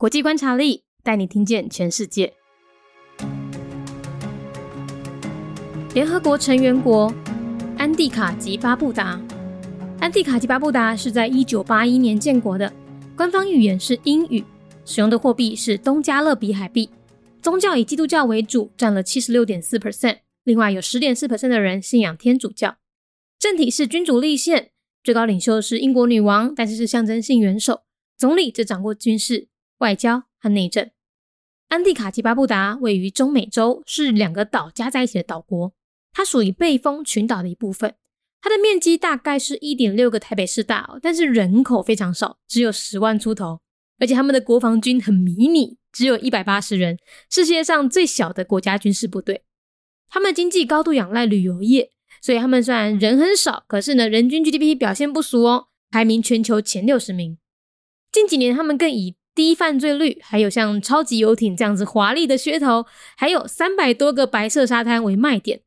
国际观察力带你听见全世界。联合国成员国安蒂卡及巴布达，安蒂卡及巴布达是在一九八一年建国的，官方语言是英语，使用的货币是东加勒比海币，宗教以基督教为主，占了七十六点四 percent，另外有十点四 percent 的人信仰天主教。政体是君主立宪，最高领袖是英国女王，但是是象征性元首，总理则掌握军事、外交和内政。安蒂卡及巴布达位于中美洲，是两个岛加在一起的岛国。它属于贝风群岛的一部分，它的面积大概是一点六个台北市大哦，但是人口非常少，只有十万出头，而且他们的国防军很迷你，只有一百八十人，世界上最小的国家军事部队。他们经济高度仰赖旅游业，所以他们虽然人很少，可是呢，人均 GDP 表现不俗哦，排名全球前六十名。近几年，他们更以低犯罪率，还有像超级游艇这样子华丽的噱头，还有三百多个白色沙滩为卖点。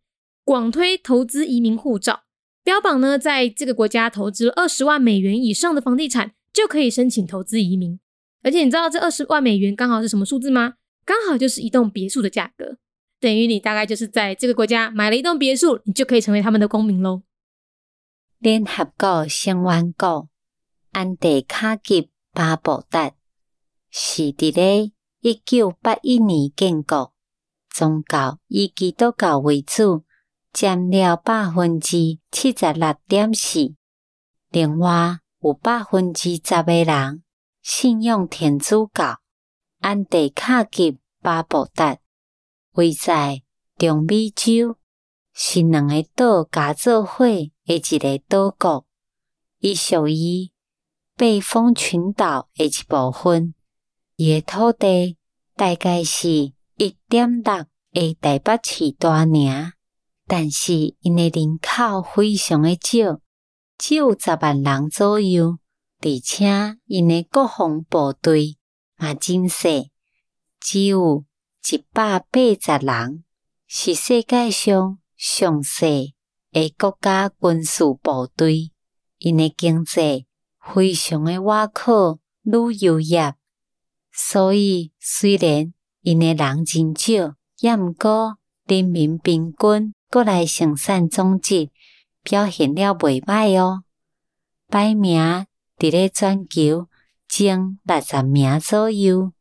广推投资移民护照，标榜呢，在这个国家投资二十万美元以上的房地产就可以申请投资移民。而且你知道这二十万美元刚好是什么数字吗？刚好就是一栋别墅的价格，等于你大概就是在这个国家买了一栋别墅，你就可以成为他们的公民喽。联合国成员国安地卡吉巴布达是伫咧一九八一年建国，宗教以基督教为主。占了百分之七十六点四，另外有百分之十个人信仰天主教。安地卡吉巴布达位在中美洲，是两个岛加做伙诶一个岛国，伊属于北风群岛诶一部分。伊诶土地大概是一点六个台北市大尔。但是因诶人口非常诶少，只有十万人左右，而且因诶国防部队嘛真细，只有一百八十人，是世界上上细诶国家军事部队。因诶经济非常诶瓦靠旅游业，所以虽然因诶人真少，也毋过人民平均。国内生产总值表现了袂歹哦，排名伫咧全球前六十名左右。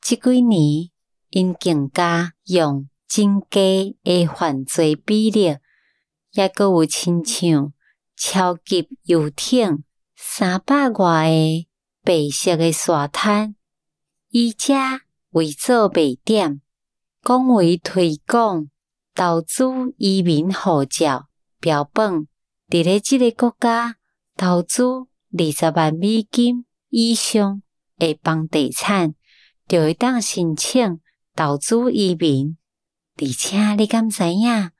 即几年因更加用增加诶犯罪比例，也阁有亲像超级游艇三百外个白色诶沙滩，以遮为做卖点，广为推广。投资移民护照标本，伫咧即个国家投资二十万美金以上诶房地产，就会当申请投资移民。而且你敢知影，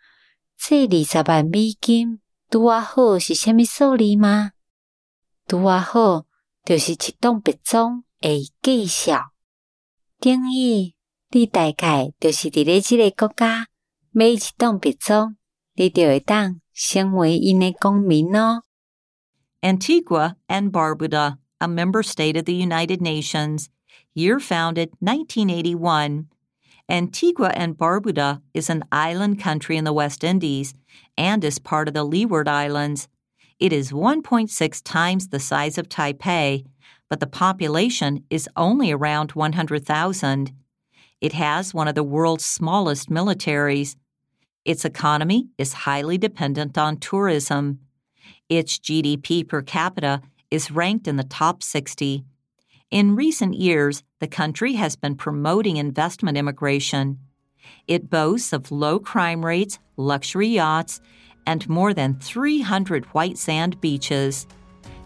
这二十万美金拄啊好是虾米数字吗？拄啊好就是一栋别庄诶介绍，等于你大概就是伫咧即个国家。每一栋别庄，你就会当成为因的公民咯。Antigua and Barbuda, a member state of the United Nations, year founded 1981. Antigua and Barbuda is an island country in the West Indies and is part of the Leeward Islands. It is 1.6 times the size of Taipei, but the population is only around 100,000. It has one of the world's smallest militaries. Its economy is highly dependent on tourism. Its GDP per capita is ranked in the top 60. In recent years, the country has been promoting investment immigration. It boasts of low crime rates, luxury yachts, and more than 300 white sand beaches.